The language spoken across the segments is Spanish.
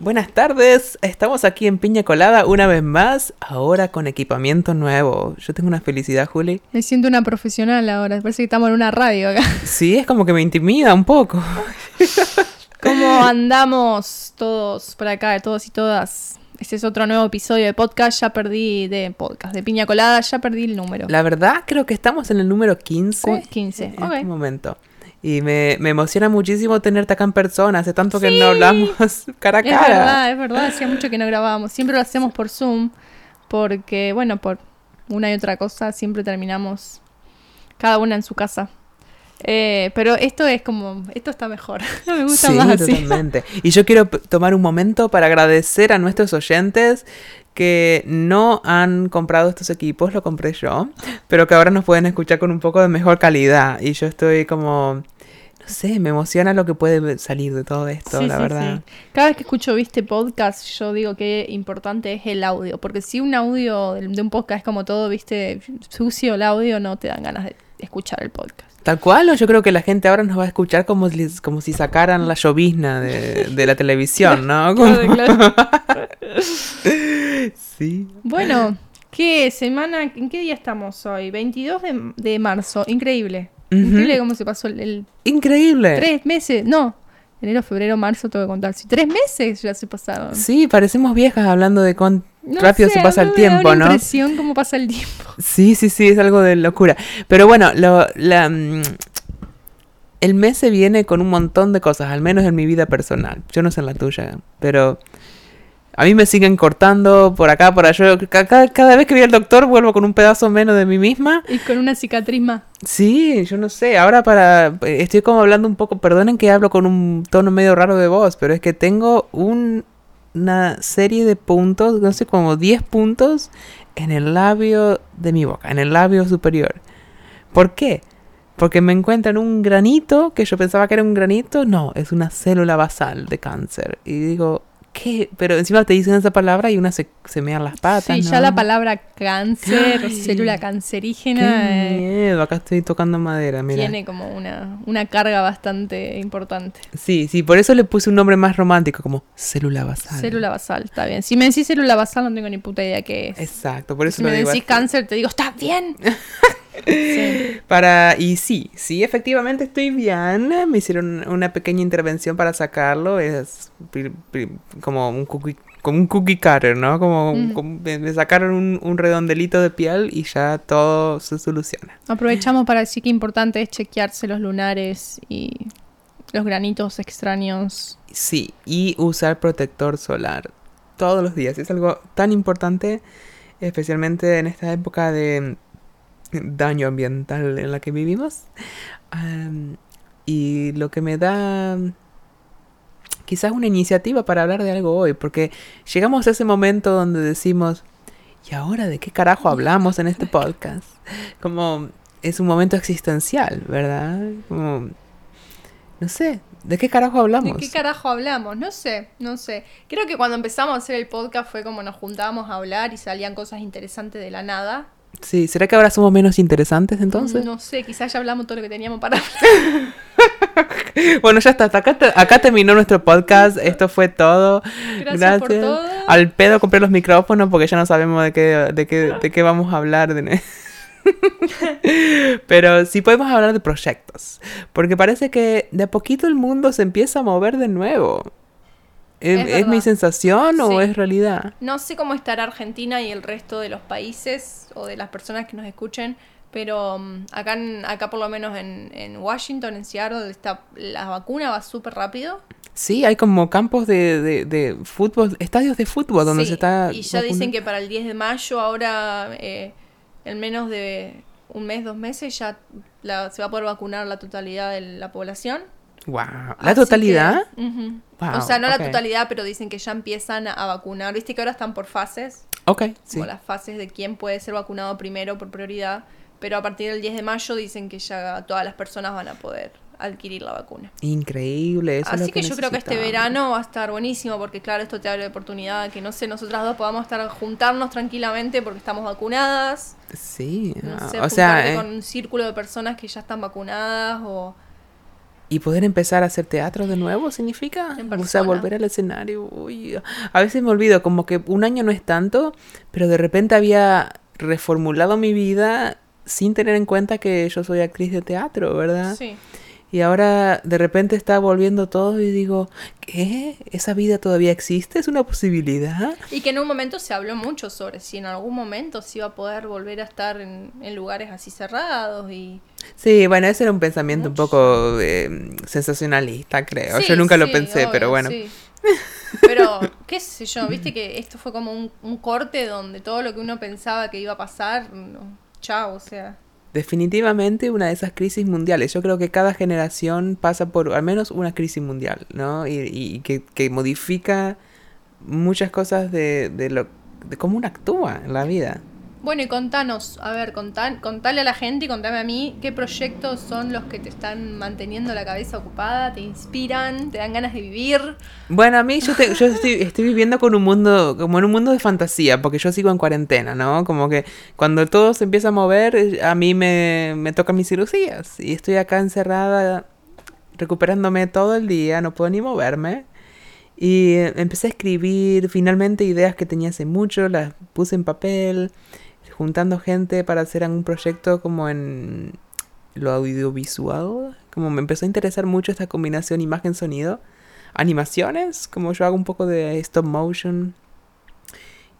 Buenas tardes, estamos aquí en Piña Colada una vez más, ahora con equipamiento nuevo. Yo tengo una felicidad, Juli. Me siento una profesional ahora, parece que estamos en una radio acá. Sí, es como que me intimida un poco. ¿Cómo andamos todos por acá, todos y todas? Este es otro nuevo episodio de podcast, ya perdí de podcast, de Piña Colada, ya perdí el número. La verdad, creo que estamos en el número 15. Cu- 15, En ok. este momento. Y me, me emociona muchísimo tenerte acá en persona. Hace tanto que no hablamos cara a Es cara. verdad, es verdad, hacía mucho que no grabábamos. Siempre lo hacemos por Zoom, porque, bueno, por una y otra cosa, siempre terminamos cada una en su casa. Eh, pero esto es como, esto está mejor. Me gusta sí, más así. totalmente. Y yo quiero tomar un momento para agradecer a nuestros oyentes que no han comprado estos equipos, lo compré yo, pero que ahora nos pueden escuchar con un poco de mejor calidad. Y yo estoy como, no sé, me emociona lo que puede salir de todo esto, Sí, la sí, verdad. sí. Cada vez que escucho, viste, podcast, yo digo que importante es el audio. Porque si un audio de un podcast es como todo, viste, sucio el audio, no te dan ganas de escuchar el podcast. Tal cual, o yo creo que la gente ahora nos va a escuchar como si, como si sacaran la llovizna de, de la televisión, ¿no? Como- Claro, claro. sí. Bueno, ¿qué semana? ¿En qué día estamos hoy? 22 de, de marzo. Increíble. Increíble cómo se pasó el, el- Increíble. tres meses. No, enero, febrero, marzo, tengo que contar. Sí, tres meses ya se pasaron. Sí, parecemos viejas hablando de cuán No rápido sé, se pasa el da tiempo, una ¿no? impresión cómo pasa el tiempo. Sí, sí, sí, es algo de locura. Pero bueno, lo, la, mm, el mes se viene con un montón de cosas, al menos en mi vida personal. Yo no sé en la tuya, pero a mí me siguen cortando por acá, por allá. Ca- Cada, cada vez que voy al doctor vuelvo con un pedazo menos de mí misma. Y con una cicatriz más. Sí, yo no sé. Ahora para... Estoy como hablando un poco... Perdonen que hablo con un tono medio raro de voz, pero es que tengo un- una serie de puntos, no sé, como 10 puntos en el labio de mi boca, en el labio superior. ¿Por qué? Porque me encuentran un granito, que yo pensaba que era un granito, no, es una célula basal de cáncer. Y digo, ¿qué? Pero encima te dicen esa palabra y una se, se mean las patas. Sí, ya la palabra cáncer, Ay, célula Qué cancerígena, eh, miedo, acá estoy tocando madera, mira. tiene como una, una carga bastante importante. Sí, sí, por eso le puse un nombre más romántico, como célula basal. Célula basal, está bien. Si me decís célula basal, no tengo ni puta idea qué es. Exacto, por eso si lo me digo decís así. cáncer, te digo, ¿estás bien? Sí. Para, y sí, sí, efectivamente estoy bien. Me hicieron una pequeña intervención para sacarlo. Es como un cookie, como un cookie cutter, ¿no? Como, Mm. me sacaron un, un redondelito de piel y ya todo se soluciona. Aprovechamos para decir que importante es chequearse los lunares y los granitos extraños. Sí, y usar protector solar todos los días. Es algo tan importante, especialmente en esta época de daño ambiental en la que vivimos. Y lo que me da quizás una iniciativa para hablar de algo hoy, porque llegamos a ese momento donde decimos, ¿y ahora de qué carajo hablamos en este podcast? Como es un momento existencial, ¿verdad? Como, no sé, ¿de qué carajo hablamos? ¿De qué carajo hablamos? No sé, no sé. Creo que cuando empezamos a hacer el podcast fue como nos juntábamos a hablar y salían cosas interesantes de la nada. Sí, ¿será que ahora somos menos interesantes entonces? No sé, quizás ya hablamos todo lo que teníamos para hablar. Bueno, ya está, hasta acá, acá terminó nuestro podcast, esto fue todo. Gracias, por todo. Al pedo compré los micrófonos porque ya no sabemos de qué, de qué, de qué vamos a hablar. de Pero sí podemos hablar de proyectos, porque parece que de a poquito el mundo se empieza a mover de nuevo. ¿Es, Es es mi sensación o es realidad? No sé cómo estará Argentina y el resto de los países o de las personas que nos escuchen, pero mm, acá, en- acá por lo menos en, en Washington, en Seattle, está, la vacuna va súper rápido. Sí, hay como campos de, de, de fútbol, estadios de fútbol donde Sí, se está... Y ya dicen que para el 10 de mayo, ahora eh, en menos de un mes, dos meses, ya la- se va a poder vacunar la totalidad de la población. Wow. ¿La Así totalidad? que. Wow, o sea, no ok. la totalidad, pero dicen que ya empiezan a, vacunar. Viste que ahora están por fases, Ok, sí. como las fases de quién puede ser vacunado primero por prioridad. Pero a partir del 10 de mayo dicen que ya todas las personas van a poder adquirir la vacuna. Increíble. Eso es Así lo que, yo creo que este verano va a estar buenísimo porque claro, esto te abre oportunidad de que no sé, nosotras dos podamos estar juntarnos tranquilamente porque estamos vacunadas. Sí. No ah, sé, o sea, eh, con un círculo de personas que ya están vacunadas o y poder empezar a hacer teatro de nuevo significa, o sea, volver al escenario. Uy, a veces me olvido, como que un año no es tanto, pero de repente había reformulado mi vida sin tener en cuenta que yo soy actriz de teatro, ¿verdad? Sí. Y ahora de repente está volviendo todo y digo, ¿qué? ¿Esa vida todavía existe? ¿Es una posibilidad? Y que en un momento se habló mucho sobre si en algún momento se iba a poder volver a estar en, en lugares así cerrados y... Sí, bueno, ese era un pensamiento un poco eh, sensacionalista, creo. Sí, Yo nunca lo pensé, obvio, pero bueno. sí. Pero, qué sé yo, viste que esto fue como un, un corte donde todo lo que uno pensaba que iba a pasar, no, chao, o sea... Definitivamente una de esas crisis mundiales. Yo creo que cada generación pasa por al menos una crisis mundial, ¿no? Y, y que, que modifica muchas cosas de, de lo de cómo uno actúa en la vida. Bueno, y contanos, a ver, contá- contale a la gente y contame a mí qué proyectos son los que te están manteniendo la cabeza ocupada, te inspiran, te dan ganas de vivir. Bueno, a mí yo, te- yo estoy, viviendo con un mundo, como en un mundo de fantasía, porque yo sigo en cuarentena, ¿no? Como que cuando todo se empieza a mover, eh, a mí me, me tocan mis cirugías y estoy acá encerrada recuperándome todo el día, no puedo ni moverme. Y empecé a escribir finalmente ideas que tenía hace mucho, las puse en papel, juntando gente para hacer algún proyecto como en lo audiovisual. Como me empezó a interesar mucho esta combinación imagen-sonido. Animaciones, como yo hago un poco de stop motion.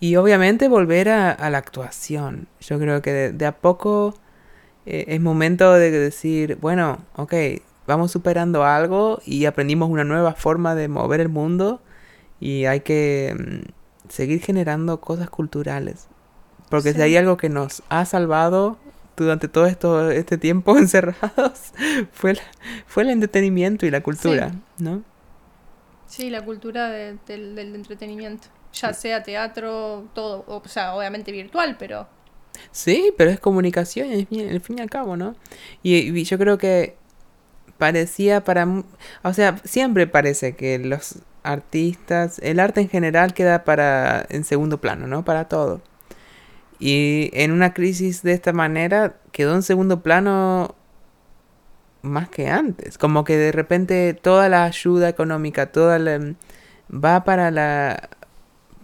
Y obviamente volver a, la actuación. Yo creo que de, de a poco eh, es momento de decir, bueno, ok, vamos superando algo y aprendimos una nueva forma de mover el mundo y hay que mm, seguir generando cosas culturales. Porque si Sí. hay algo que nos ha salvado durante todo esto, este tiempo encerrados, fue el, fue el entretenimiento y la cultura, ¿no? Sí, la cultura de- del, del entretenimiento, ya sea teatro, todo, o sea, obviamente virtual, pero Sí, pero es comunicación, al fin, al fin y al cabo, ¿no? Y, y yo creo que parecía para... O sea, siempre parece que los artistas, el arte en general queda para en segundo plano, ¿no? Para todo. Y en una crisis de esta manera quedó en segundo plano más que antes. Como que de repente toda la ayuda económica, toda la... va para la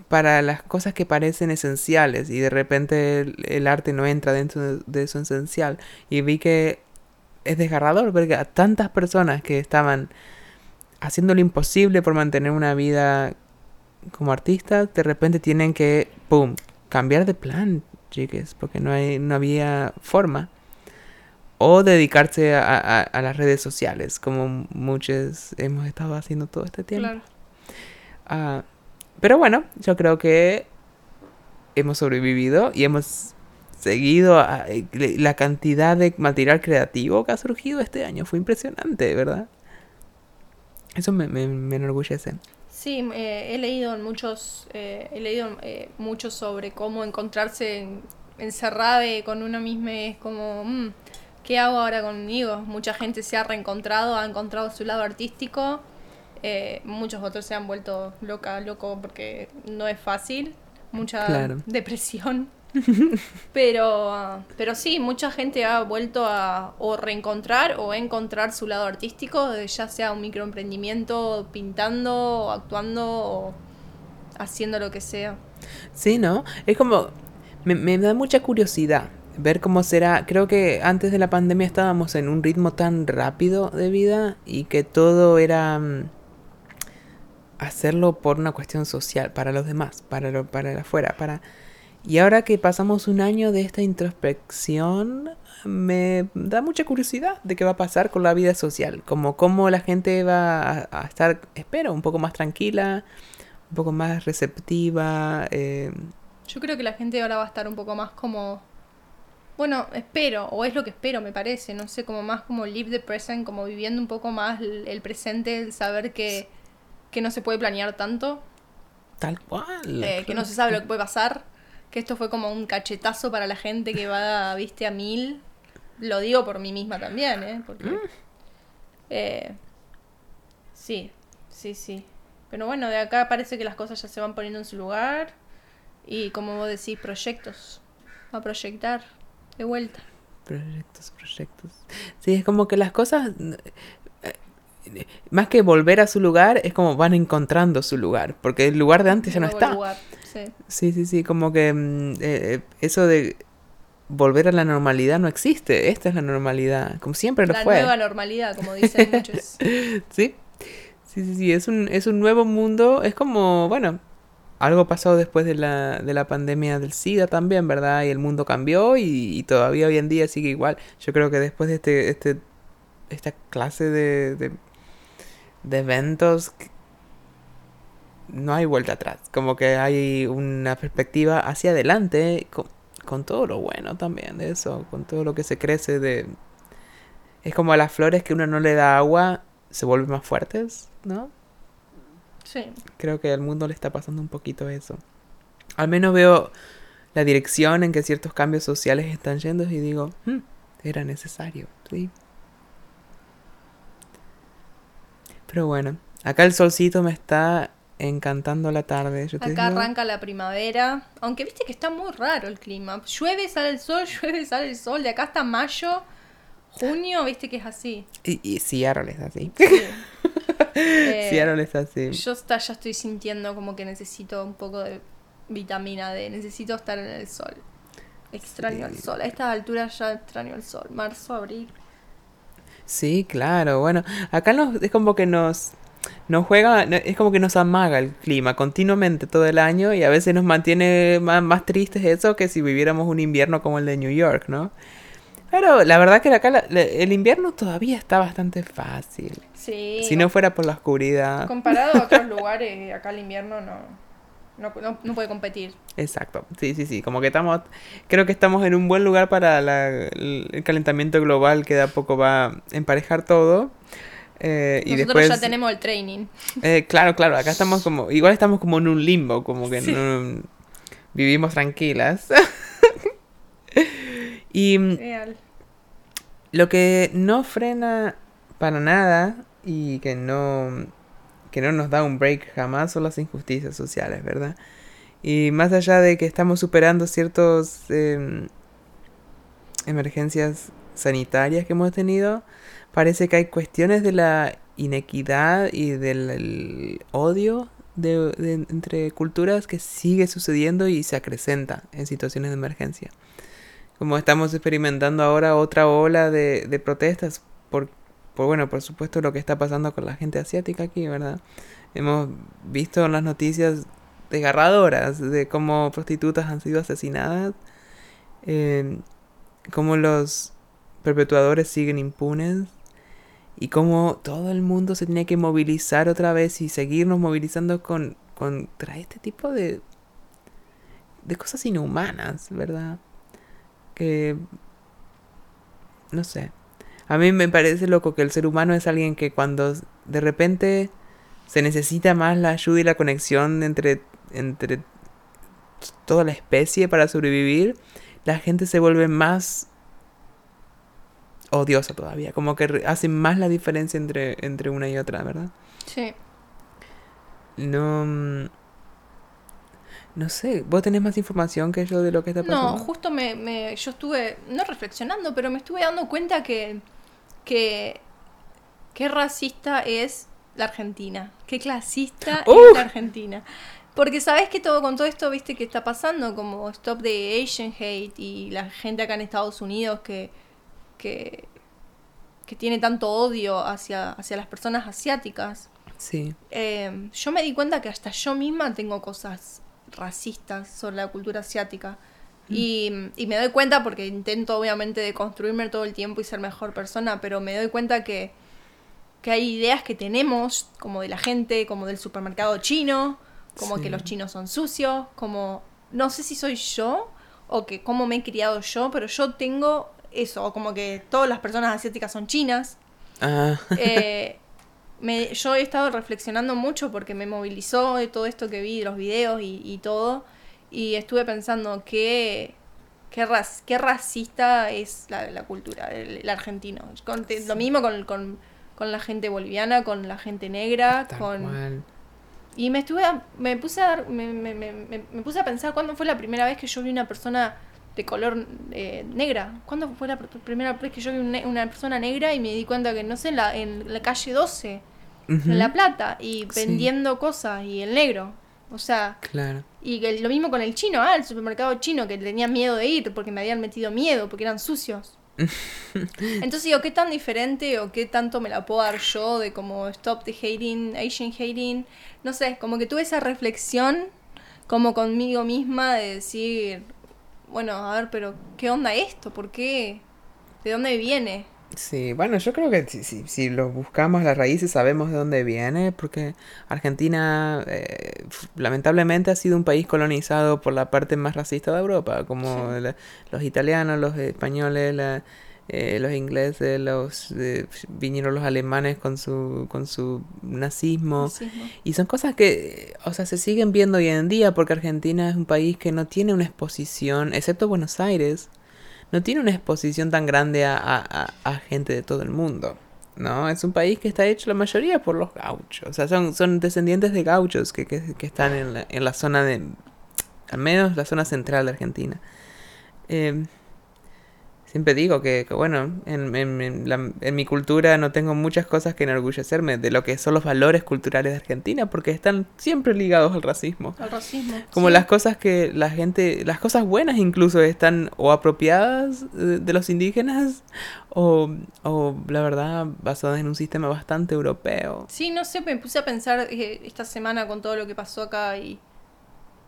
para las cosas que parecen esenciales y de repente el, el arte no entra dentro de, eso esencial y vi que es desgarrador ver que a tantas personas que estaban haciendo lo imposible por mantener una vida como artistas de repente tienen que pum cambiar de plan chiques porque no hay no había forma o dedicarse a, a- a las redes sociales como muchos hemos estado haciendo todo este tiempo claro. Ah, pero bueno, yo creo que hemos sobrevivido y hemos seguido a- eh, la cantidad de material creativo que ha surgido este año. Fue impresionante, ¿verdad? Eso me, me, me enorgullece. Sí, eh, he leído en muchos, eh, he leído eh, mucho sobre cómo encontrarse en- encerrada con uno mismo es como, mm, ¿qué hago ahora conmigo? Mucha gente se ha reencontrado, ha encontrado su lado artístico, eh, muchos otros se han vuelto loca, loco porque no es fácil, mucha Claro. depresión. Pero, pero sí, mucha gente ha vuelto a o reencontrar o encontrar su lado artístico, ya sea un microemprendimiento, pintando, o actuando o haciendo lo que sea. Sí, ¿no? Es como... Me, me da mucha curiosidad ver cómo será. Creo que antes de la pandemia estábamos en un ritmo tan rápido de vida y que todo era... mm, hacerlo por una cuestión social, para los demás, para, lo, para el afuera, para... Y ahora que pasamos un año de esta introspección, me da mucha curiosidad de qué va a pasar con la vida social, como cómo la gente va a, a estar, espero, un poco más tranquila, un poco más receptiva. eh, Yo creo que la gente ahora va a estar un poco más como... Bueno, espero, o es lo que espero, me parece, no sé, como más como live the present, como viviendo un poco más el, el presente, el saber que, que no se puede planear tanto, tal cual. eh, que no se sabe lo que puede pasar, que esto fue como un cachetazo para la gente que va, viste, a mil. Lo digo por mí misma también, ¿eh? Porque, eh, sí, sí, sí. Pero bueno, de acá parece que las cosas ya se van poniendo en su lugar y como vos decís, proyectos. A proyectar de vuelta. Proyectos, proyectos. Sí, es como que las cosas... más que volver a su lugar, es como van encontrando su lugar, porque el lugar de antes ya no está. lugar, sí. Sí, sí, sí, como que mm, eh, eh, eso de volver a la normalidad no existe, esta es la normalidad, como siempre lo La fue. nueva normalidad, como dicen muchos. Sí, sí, sí, sí, es un, es un nuevo mundo, es como, bueno, algo pasó después de la, de la pandemia del SIDA también, ¿verdad? Y el mundo cambió y, y todavía hoy en día sigue igual. Yo creo que después de este, este, esta clase de, de, de eventos, no hay vuelta atrás, como que hay una perspectiva hacia adelante con, con todo lo bueno también de eso, con todo lo que se crece de... Es como a las flores que uno no le da agua, se vuelven más fuertes, ¿no? Sí. Creo que al mundo le está pasando un poquito eso. Al menos veo la dirección en que ciertos cambios sociales están yendo y digo, "Hmm, era necesario, sí. Pero bueno, acá el solcito me está encantando la tarde. Yo te Acá digo. arranca la primavera. Aunque viste que está muy raro el clima. Llueve, sale el sol, llueve, sale el sol. De acá hasta mayo, junio, viste que es así. Y, y Seattle es así. Sí. Eh, Seattle es así. Yo está, ya estoy sintiendo como que necesito un poco de vitamina D. Necesito estar en el sol. Extraño el sol. A estas alturas ya extraño el sol. Marzo, abril. Sí, claro. Bueno, acá nos, es como que nos, nos juega, es como que nos amaga el clima continuamente todo el año y a veces nos mantiene más, más tristes eso que si viviéramos un invierno como el de New York, ¿no? Pero la verdad que acá la- la- el invierno todavía está bastante fácil. Sí. Si no fuera por la oscuridad. Comparado a otros lugares, acá el invierno no, no, no, no puede competir. Exacto. Sí, sí, sí. Como que estamos, creo que estamos en un buen lugar para la- el, calentamiento global que de a poco va a emparejar todo. Eh, y Nosotros después, ya tenemos el training. Eh, claro, claro, acá estamos como, igual estamos como en un limbo, como que Sí. no vivimos tranquilas. y mm, Real. lo que no frena para nada y que no que no nos da un break jamás son las injusticias sociales, ¿verdad? Y más allá de que estamos superando ciertas emergencias sanitarias que hemos tenido, parece que hay cuestiones de la inequidad y del el odio de- entre culturas que sigue sucediendo y se acrecenta en situaciones de emergencia. Como estamos experimentando ahora otra ola de, de protestas por, por, bueno, por supuesto lo que está pasando con la gente asiática aquí, ¿verdad? Hemos visto las noticias desgarradoras de cómo prostitutas han sido asesinadas, eh, cómo los perpetuadores siguen impunes y cómo todo el mundo se tiene que movilizar otra vez y seguirnos movilizando con, contra este tipo de, de cosas inhumanas, ¿verdad? Que... No sé. A mí me parece loco que el ser humano es alguien que cuando de repente se necesita más la ayuda y la conexión entre, entre toda la especie para sobrevivir, la gente se vuelve más odiosa todavía, como que hace más la diferencia entre, entre una y otra, ¿verdad? Sí. No... mm, No sé, ¿vos tenés más información que yo de lo que está pasando? No, justo me, me- yo estuve, no reflexionando, pero me estuve dando cuenta que, que, qué racista es la Argentina, qué clasista es la Argentina. Porque sabes que todo con todo esto, viste, que está pasando, como Stop the Asian Hate y la gente acá en Estados Unidos que, que, que tiene tanto odio hacia, hacia las personas asiáticas. Sí, Eh, yo me di cuenta que hasta yo misma tengo cosas racistas sobre la cultura asiática. Y, y me doy cuenta porque intento obviamente de construirme todo el tiempo y ser mejor persona, pero me doy cuenta que, que hay ideas que tenemos, como de la gente, como del supermercado chino, como Sí. que los chinos son sucios, como no sé si soy yo o que cómo me he criado yo, pero yo tengo eso, o como que todas las personas asiáticas son chinas. Ah, Eh, me- yo he estado reflexionando mucho porque me movilizó de todo esto que vi, los videos y, y todo. Y estuve pensando qué, qué, ras- qué racista es la, la cultura, el, el argentino. Con- Lo mismo con, con, con la gente boliviana, con la gente negra, tal con... cual. Y me estuve a- me puse a dar, me, me- me- me- puse a pensar cuándo fue la primera vez que yo vi una persona de color eh, negra. ¿Cuándo fue la pr- primera vez que yo vi una persona negra y me di cuenta que, no sé, en la, en la calle 12, Ujú. en La Plata, y Sí. vendiendo cosas, y el negro? O sea, Claro. Y que lo mismo con el chino, ah, el supermercado chino, que tenía miedo de ir porque me habían metido miedo, porque eran sucios. Entonces digo, ¿qué tan diferente o qué tanto me la puedo dar yo de como stop the hating, Asian hating? No sé, como que tuve esa reflexión como conmigo misma de decir, bueno, a ver, pero ¿qué onda esto? ¿Por qué? ¿De dónde viene? Sí, bueno, yo creo que si, si, si lo buscamos las raíces sabemos de dónde viene, porque Argentina eh, lamentablemente ha sido un país colonizado por la parte más racista de Europa, como Sí. la- los italianos, los españoles, la- eh, los ingleses, los eh, vinieron los alemanes con su con su nazismo. Racismo. Y son cosas que, o sea, se siguen viendo hoy en día porque Argentina es un país que no tiene una exposición, excepto Buenos Aires, no tiene una exposición tan grande a, a- a- gente de todo el mundo. ¿No? Es un país que está hecho la mayoría por los gauchos. O sea, son, son descendientes de gauchos que, que, que están en la, en la zona de. Al menos la zona central de Argentina. Eh, siempre digo que, que, bueno, en, en- en la- en mi cultura no tengo muchas cosas que enorgullecerme de lo que son los valores culturales de Argentina, porque están siempre ligados al racismo. El racismo. Como sí. las cosas que la gente, las cosas buenas incluso están o apropiadas de los indígenas o, o la verdad basadas en un sistema bastante europeo. Sí, no sé, me puse a pensar eh, esta semana con todo lo que pasó acá y,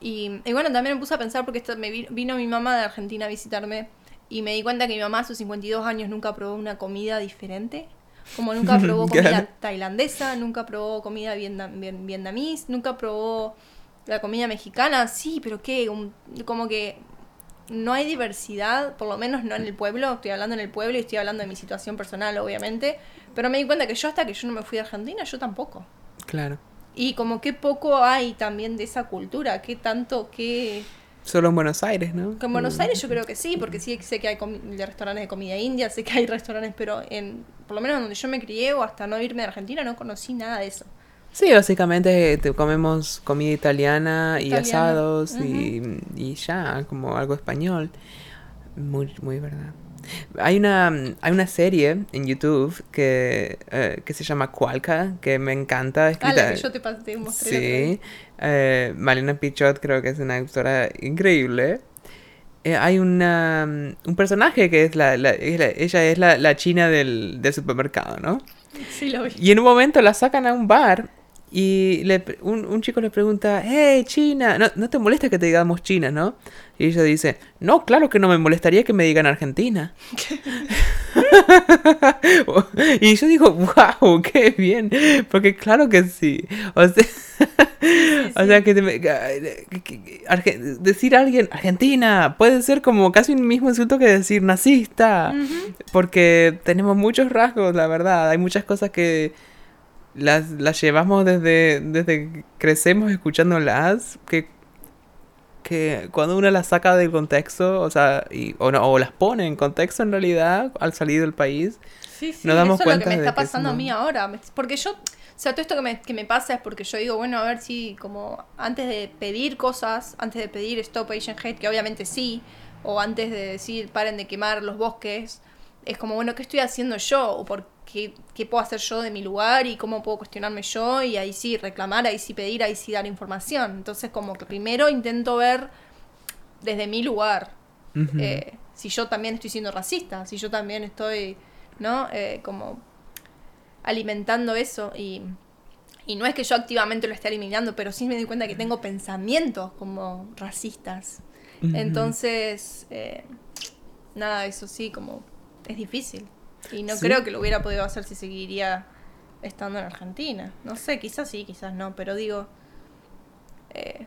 y, y bueno, también me puse a pensar porque esta- me vi- vino mi mamá de Argentina a visitarme y me di cuenta que mi mamá a sus 52 años nunca probó una comida diferente. Como nunca probó comida tailandesa, nunca probó comida vietnam, vietnamís, nunca probó la comida mexicana. Sí, pero qué, Un- como que no hay diversidad, por lo menos no en el pueblo, estoy hablando en el pueblo y estoy hablando de mi situación personal, obviamente, pero me di cuenta que yo hasta que yo no me fui a Argentina, yo tampoco. Claro. Y como qué poco hay también de esa cultura, qué tanto, qué... Solo en Buenos Aires, ¿no? En Buenos Aires yo creo que sí, porque sí sé que hay restaurantes de comida india, sé que hay restaurantes, pero en por lo menos donde yo me crié o hasta no irme de Argentina no conocí nada de eso. Sí, básicamente eh, te comemos comida italiana y Italiana. asados y, y ya, como algo español. Muy, muy verdad. Hay una, hay una serie en YouTube que, eh, que se llama Cualca, que me encanta. Ah, Escrita, la que yo te, te mostré. Sí, eh, Malena Pichot creo que es una autora increíble. Eh, hay una, un personaje que es la, la- es la- ella es la, la china del, del supermercado, ¿no? Sí, lo vi. Y en un momento la sacan a un bar y le, un, un chico le pregunta, hey, China, no, no te molesta que te digamos China, ¿no? Y ella dice, no, claro que no me molestaría que me digan Argentina. y yo digo, wow, qué bien, porque claro que sí. O sea, o sea que, te me- que- que- Arge- decir a alguien Argentina puede ser como casi un mismo insulto que decir nazista. Porque tenemos muchos rasgos, la verdad. Hay muchas cosas que las, las llevamos desde, desde que crecemos escuchándolas, que, que cuando uno las saca del contexto, o sea, y, o, no, o las pone en contexto en realidad al salir del país. Sí, sí, Nos damos eso es lo que cuenta me está es pasando a mí ahora. Porque yo, o sea, todo esto que me, que me pasa es porque yo digo, bueno, a ver si como antes de pedir cosas, antes de pedir Stop Asian Hate, que obviamente sí, o antes de decir paren de quemar los bosques, es como, bueno, ¿qué estoy haciendo yo? ¿O por qué, qué puedo hacer yo de mi lugar? ¿Y cómo puedo cuestionarme yo? Y ahí sí reclamar, ahí sí pedir, ahí sí dar información. Entonces como que primero intento ver desde mi lugar eh, si yo también estoy siendo racista, si yo también estoy, ¿no? Eh, como alimentando eso y, y no es que yo activamente lo esté eliminando, pero sí me doy cuenta que tengo pensamientos como racistas. Entonces, eh, nada, eso sí, como es difícil. Y no Sí. creo que lo hubiera podido hacer si seguiría estando en Argentina. No sé, quizás sí, quizás no, pero digo... eh,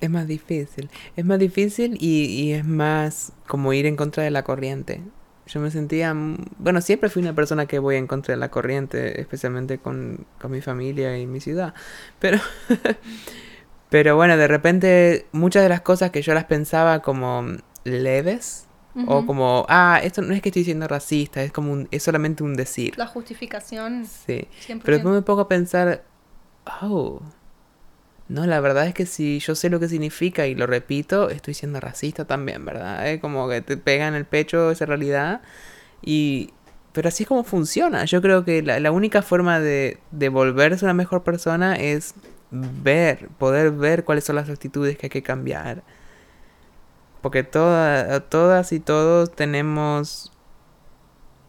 Es más difícil. Es más difícil y, y es más como ir en contra de la corriente. Yo me sentía, mm, bueno, siempre fui una persona que voy en contra de la corriente, especialmente con, con mi familia y mi ciudad. Pero, pero bueno, de repente muchas de las cosas que yo las pensaba como leves o como, ah, esto no es que estoy siendo racista, es como un, es solamente un decir. La justificación, Sí. 100%. Pero después me pongo a pensar, oh, no, la verdad es que si yo sé lo que significa y lo repito, estoy siendo racista también, ¿verdad? Es como que te pega en el pecho esa realidad. Y, pero así es como funciona. Yo creo que la, la única forma de, de volverse una mejor persona es ver, poder ver cuáles son las actitudes que hay que cambiar. Porque toda, todas y todos tenemos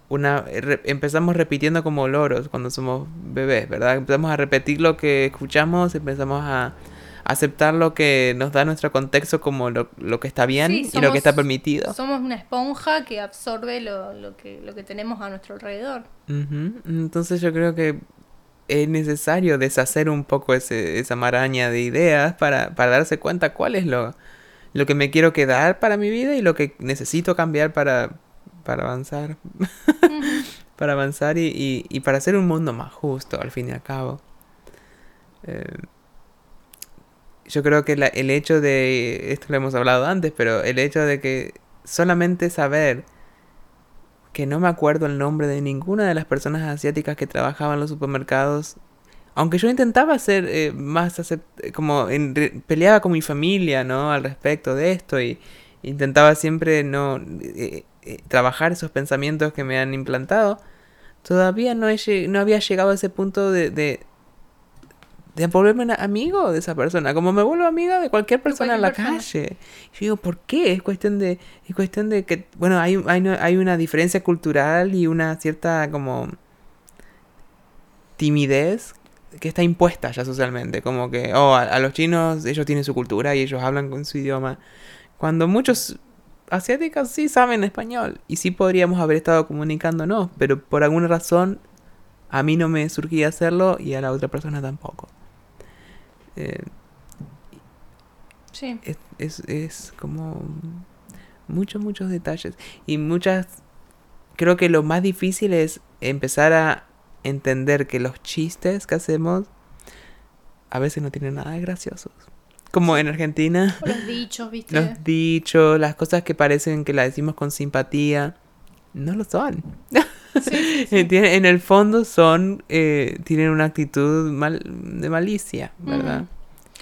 una re- empezamos repitiendo como loros cuando somos bebés, ¿verdad? Empezamos a repetir lo que escuchamos, empezamos a aceptar lo que nos da nuestro contexto como lo, lo que está bien Sí, y lo que está permitido. Somos una esponja que absorbe lo, lo que, lo que tenemos a nuestro alrededor. Ujú. Entonces yo creo que es necesario deshacer un poco ese, esa maraña de ideas para, para darse cuenta cuál es lo, lo que me quiero quedar para mi vida y lo que necesito cambiar para, para avanzar. para avanzar y, y, y para hacer un mundo más justo, al fin y al cabo. Eh, yo creo que la- el hecho de, esto lo hemos hablado antes, pero el hecho de que solamente saber que no me acuerdo el nombre de ninguna de las personas asiáticas que trabajaban en los supermercados, aunque yo intentaba ser eh, más acept- como en peleaba con mi familia, ¿no? Al respecto de esto y intentaba siempre no eh, eh, trabajar esos pensamientos que me han implantado, todavía no, he, no había llegado a ese punto de, de, de volverme un amigo de esa persona, como me vuelvo amiga de cualquier persona en la persona. calle. Yo digo, ¿por qué? Es cuestión de, es cuestión de que, bueno, hay, hay, hay una diferencia cultural y una cierta como timidez que está impuesta ya socialmente, como que, oh, a, a los chinos ellos tienen su cultura y ellos hablan con su idioma, cuando muchos asiáticos sí saben español y sí podríamos haber estado comunicándonos, pero por alguna razón a mí no me surgía hacerlo y a la otra persona tampoco. Eh, Sí. es, es, es como muchos, muchos detalles. Y muchas... Creo que lo más difícil es empezar a entender que los chistes que hacemos a veces no tienen nada de graciosos. Como en Argentina, O los dichos, ¿viste? los dichos, las cosas que parecen que las decimos con simpatía, no lo son. Sí, sí, sí. Tienen- En el fondo son, eh, tienen una actitud mal, de malicia, ¿verdad?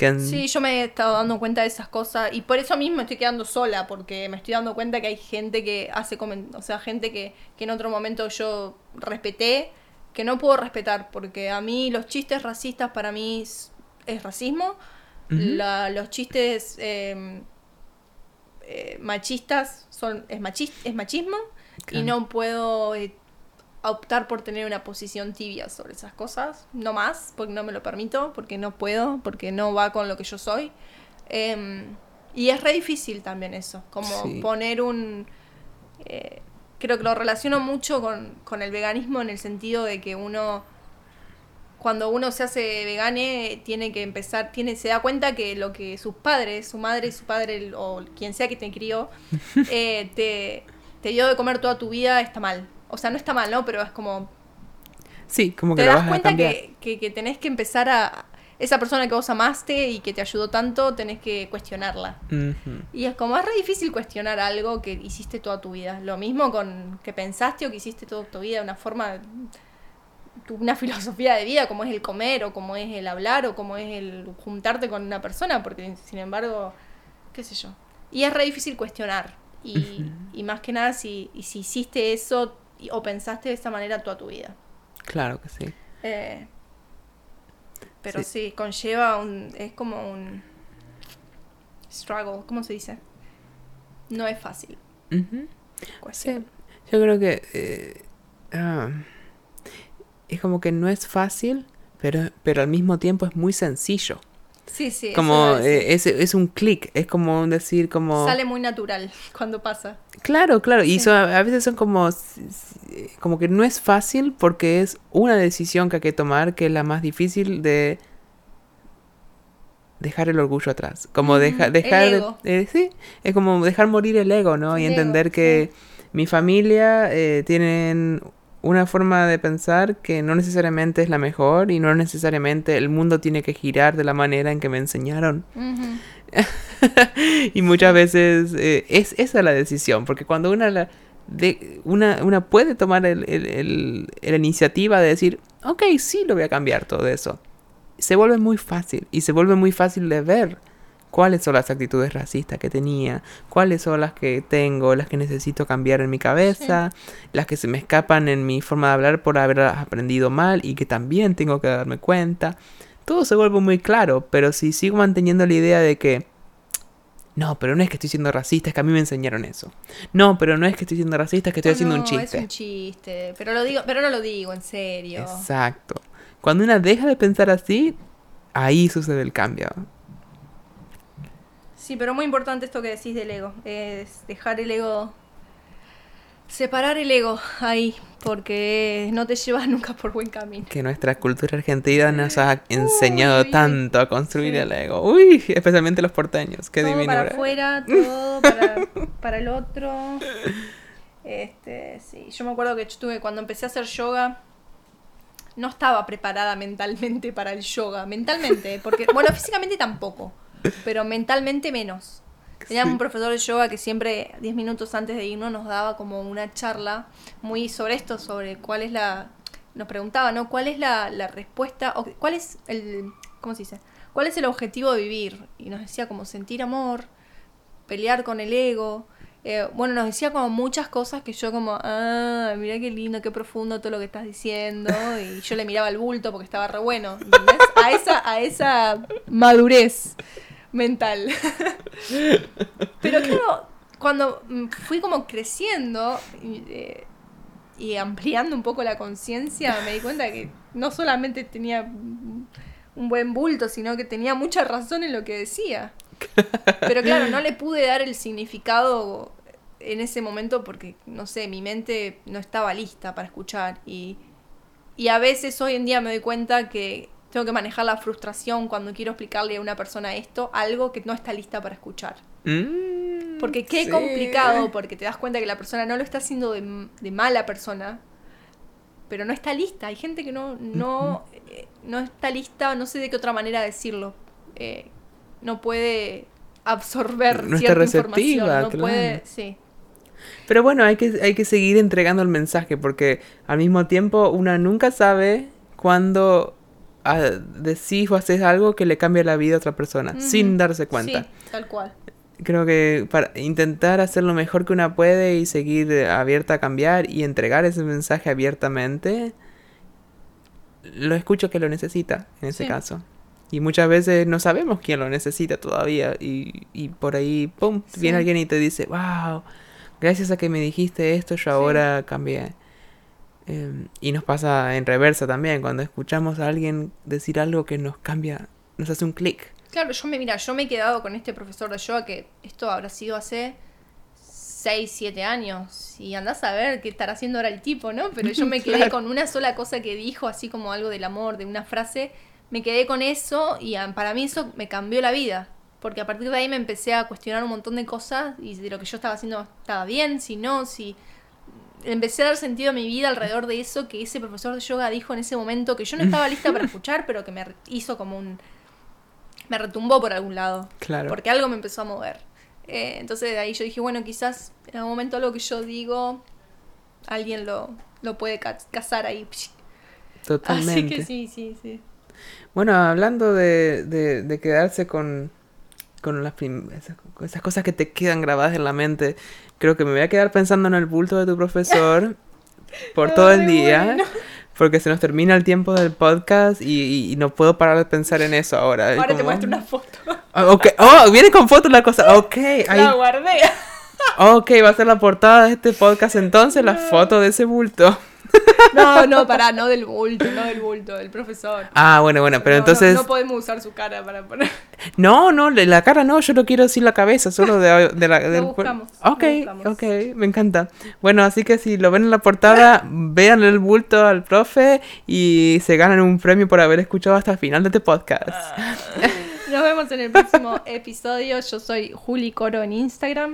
Han- Sí, yo me he estado dando cuenta de esas cosas y por eso mismo estoy quedando sola, porque me estoy dando cuenta que hay gente que hace comen- o sea, gente que, que en otro momento yo respeté, que no puedo respetar, porque a mí los chistes racistas para mí es, es racismo. La- los chistes eh, eh, machistas son es, machis- es machismo y no puedo eh, optar por tener una posición tibia sobre esas cosas, no más, porque no me lo permito, porque no puedo, porque no va con lo que yo soy. Em, y es re difícil también eso, como Sí. poner un... creo que lo relaciono mucho con, con el veganismo en el sentido de que uno cuando uno se hace vegane tiene que empezar, tiene, se da cuenta que lo que sus padres, su madre, su padre o quien sea que te crió, eh, te, te dio de comer toda tu vida está mal. O sea, no está mal, ¿no? Pero es como, Sí, como que te lo das vas a cuenta cambiar. que, que, que tenés que empezar a... Esa persona que vos amaste y que te ayudó tanto, tenés que cuestionarla. Y es como, es re difícil cuestionar algo que hiciste toda tu vida. Lo mismo con que pensaste o que hiciste toda tu vida una forma, una filosofía de vida, como es el comer, o como es el hablar, o como es el juntarte con una persona, porque sin embargo, qué sé yo. Y es re difícil cuestionar. Y, y más que nada, si, y si hiciste eso o pensaste de esa manera toda tu vida. Claro que sí. Eh, pero Sí. sí. conlleva un. Es como un. Struggle, ¿cómo se dice? No es fácil. Ujú. cuestión. Yo creo que eh, ah, es como que no es fácil, pero, pero al mismo tiempo es muy sencillo. Sí, sí. Como eh, es, es un clic, es como decir como... Sale muy natural cuando pasa. Claro, claro, y Sí. a veces son como, como que no es fácil porque es una decisión que hay que tomar que es la más difícil de dejar el orgullo atrás. Como deja- el dejar, ego. eh, sí, es como dejar morir el ego, ¿no? El y ego, entender que mi familia eh, tienen una forma de pensar que no necesariamente es la mejor y no necesariamente el mundo tiene que girar de la manera en que me enseñaron. Y muchas veces eh, es esa la decisión, porque cuando una, la, de, una, una puede tomar el, el- el- la iniciativa de decir, ok, sí lo voy a cambiar todo eso. se vuelve muy fácil y se vuelve muy fácil de ver cuáles son las actitudes racistas que tenía, cuáles son las que tengo, las que necesito cambiar en mi cabeza, las que se me escapan en mi forma de hablar por haberlas aprendido mal y que también tengo que darme cuenta. Todo se vuelve muy claro, pero si sigo manteniendo la idea de que no, pero no es que estoy siendo racista, es que a mí me enseñaron eso. No, pero no es que estoy siendo racista, es que estoy haciendo un No, chiste. Es un chiste, pero lo digo, pero no lo digo en serio. Exacto. Cuando una deja de pensar así, ahí sucede el cambio. Sí, pero muy importante esto que decís del ego. Es dejar el ego. Separar el ego ahí, porque no te llevas nunca por buen camino. Que nuestra cultura argentina nos ha enseñado Uy, tanto a construir sí. el ego. Uy, especialmente los porteños. Qué todo divino. para afuera, todo para, para el otro. Este, sí, yo me acuerdo que tuve cuando empecé a hacer yoga. No estaba preparada mentalmente para el yoga. Mentalmente, porque, bueno, físicamente tampoco, pero mentalmente menos. Teníamos Sí. un profesor de yoga que siempre, 10 minutos antes de irnos, nos daba como una charla muy sobre esto, sobre cuál es la. Nos preguntaba, ¿no? ¿Cuál es la, la respuesta? O cuál es el. ¿Cómo se dice? ¿Cuál es el objetivo de vivir? Y nos decía como sentir amor, pelear con el ego. Eh, bueno, nos decía como muchas cosas que yo como, ah, mira qué lindo, qué profundo todo lo que estás diciendo. Y yo le miraba el bulto porque estaba re bueno. ¿entendés? A esa, a esa madurez mental. Pero claro, cuando mm, fui como creciendo y, eh, y ampliando un poco la conciencia, me di cuenta que no solamente tenía un buen bulto, sino que tenía mucha razón en lo que decía. Pero claro, no le pude dar el significado en ese momento porque, no sé, mi mente no estaba lista para escuchar. Y, y a veces hoy en día me doy cuenta que tengo que manejar la frustración cuando quiero explicarle a una persona esto, algo que no está lista para escuchar. Mm, Porque qué sí. complicado, porque te das cuenta que la persona no lo está haciendo de, de mala persona, pero no está lista. Hay gente que no, no, eh, no está lista, no sé de qué otra manera decirlo. Eh, no puede absorber No cierta receptiva, información. No claro. puede, sí. Pero bueno, hay que, hay que seguir entregando el mensaje porque al mismo tiempo una nunca sabe cuándo ah, decís o haces algo que le cambia la vida a otra persona sin darse cuenta. Sí, tal cual. Creo que para intentar hacer lo mejor que una puede y seguir abierta a cambiar y entregar ese mensaje abiertamente, lo escucho que lo necesita en ese Sí. caso. Y muchas veces no sabemos quién lo necesita todavía. Y, y por ahí, ¡pum! Sí. Viene alguien y te dice, wow, gracias a que me dijiste esto, yo ahora cambié. Em, y nos pasa en reversa también, cuando escuchamos a alguien decir algo que nos cambia, nos hace un clic. Claro, yo me, mira, yo me he quedado con este profesor de yoga que esto habrá sido hace 6, 7 años. Y andás a ver qué estará haciendo ahora el tipo, ¿no? Pero yo me quedé Claro. con una sola cosa que dijo, así como algo del amor, de una frase. Me quedé con eso y para mí eso me cambió la vida. Porque a partir de ahí me empecé a cuestionar un montón de cosas y de lo que yo estaba haciendo estaba bien, si no, si... Empecé a dar sentido a mi vida alrededor de eso que ese profesor de yoga dijo en ese momento que yo no estaba lista para escuchar, pero que me hizo como un... Me retumbó por algún lado. Claro. Porque algo me empezó a mover. Eh, entonces de ahí yo dije, bueno, quizás en algún momento algo que yo digo, alguien lo, lo puede ca- cazar ahí. Totalmente. Así que sí, sí, sí. Bueno, hablando de, de, de quedarse con, con las esas, esas cosas que te quedan grabadas en la mente, creo que me voy a quedar pensando en el bulto de tu profesor por todo el día, bueno. porque se nos termina el tiempo del podcast y, no puedo parar de pensar en eso ahora. Ahora te muestro una foto. Ah, ok. Oh, viene con fotos la cosa. Ok, ahí- La guardé. ok, va a ser la portada de este podcast entonces, la foto de ese bulto. No, no, pará, no del bulto, no del bulto, del profesor. Ah, bueno, bueno, pero No, entonces... No, podemos usar su cara para poner. No, no, la cara no, yo no quiero decir la cabeza, solo de, de la... del cuer- buscamos, Ok, lo buscamos. ok, me encanta. Bueno, así que si lo ven en la portada, vean el bulto al profe y se ganan un premio por haber escuchado hasta el final de este podcast. Nos vemos en el próximo episodio. Yo soy Juli Coro en Instagram.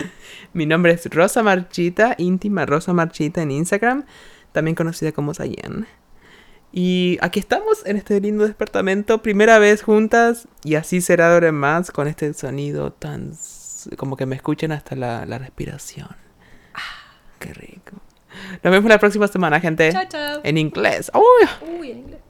Mi nombre es Rosa Marchita, íntima Rosa Marchita en Instagram, también conocida como Sayen. Y aquí estamos en este lindo departamento, primera vez juntas y así será de ahora en más con este sonido tan... como que me escuchen hasta la, la respiración. Qué rico. Nos vemos la próxima semana, gente. Chao, chao. En inglés. ¡Uy! Uy, en inglés.